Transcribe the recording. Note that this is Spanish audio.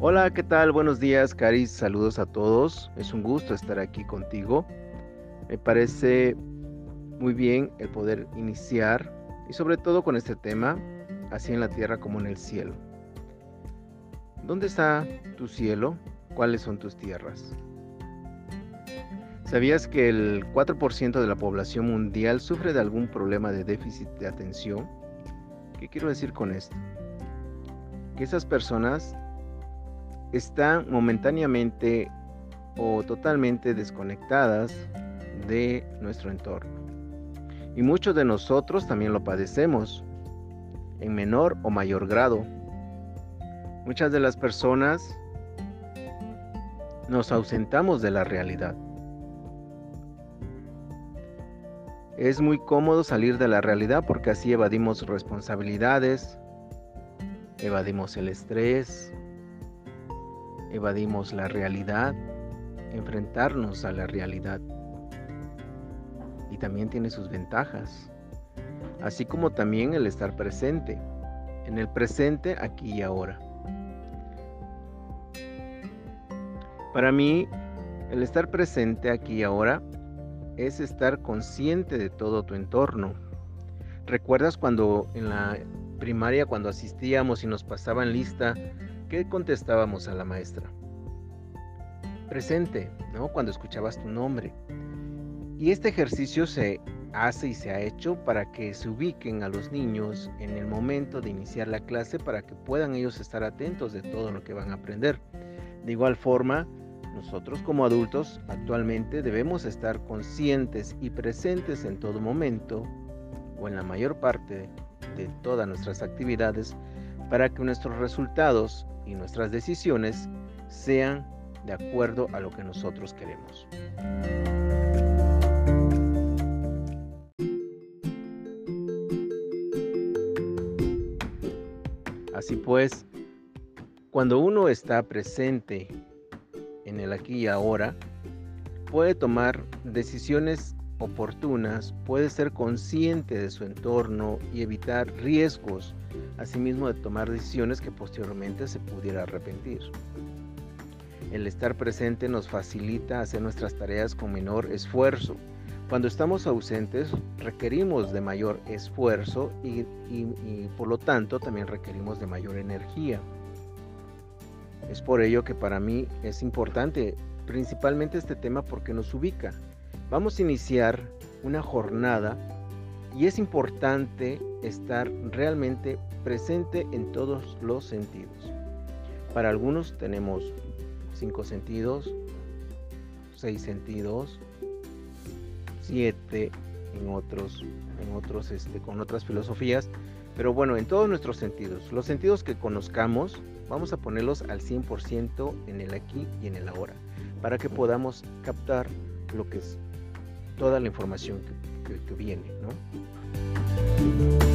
Hola, ¿qué tal? Buenos días, Caris. Saludos a todos. Es un gusto estar aquí contigo. Me parece muy bien el poder iniciar y sobre todo con este tema, así en la tierra como en el cielo. ¿Dónde está tu cielo? ¿Cuáles son tus tierras? ¿Sabías que el 4% de la población mundial sufre de algún problema de déficit de atención? ¿Qué quiero decir con esto? Que esas personas están momentáneamente o totalmente desconectadas de nuestro entorno. Y muchos de nosotros también lo padecemos, en menor o mayor grado. Muchas de las personas nos ausentamos de la realidad. Es muy cómodo salir de la realidad porque así evadimos responsabilidades, evadimos el estrés, evadimos la realidad, enfrentarnos a la realidad. Y también tiene sus ventajas, así como también el estar presente, en el presente, aquí y ahora. Para mí, el estar presente aquí y ahora es estar consciente de todo tu entorno. ¿Recuerdas cuando en la primaria, cuando asistíamos y nos pasaban lista, qué contestábamos a la maestra? Presente, ¿no? Cuando escuchabas tu nombre. Y este ejercicio se hace y se ha hecho para que se ubiquen a los niños en el momento de iniciar la clase para que puedan ellos estar atentos de todo lo que van a aprender. De igual forma, nosotros como adultos actualmente debemos estar conscientes y presentes en todo momento o en la mayor parte de todas nuestras actividades para que nuestros resultados y nuestras decisiones sean de acuerdo a lo que nosotros queremos. Así pues, cuando uno está presente en el aquí y ahora, puede tomar decisiones oportunas, puede ser consciente de su entorno y evitar riesgos, asimismo de tomar decisiones que posteriormente se pudiera arrepentir. El estar presente nos facilita hacer nuestras tareas con menor esfuerzo. Cuando estamos ausentes requerimos de mayor esfuerzo y, y por lo tanto también requerimos de mayor energía. Es por ello que para mí es importante principalmente este tema porque nos ubica. Vamos a iniciar una jornada y es importante estar realmente presente en todos los sentidos. Para algunos tenemos cinco sentidos, seis sentidos, siete en otros, en otros, este, con otras filosofías, pero bueno, en todos nuestros sentidos. Los sentidos que conozcamos, vamos a ponerlos al 100% en el aquí y en el ahora, para que podamos captar lo que es toda la información que, que viene, ¿no?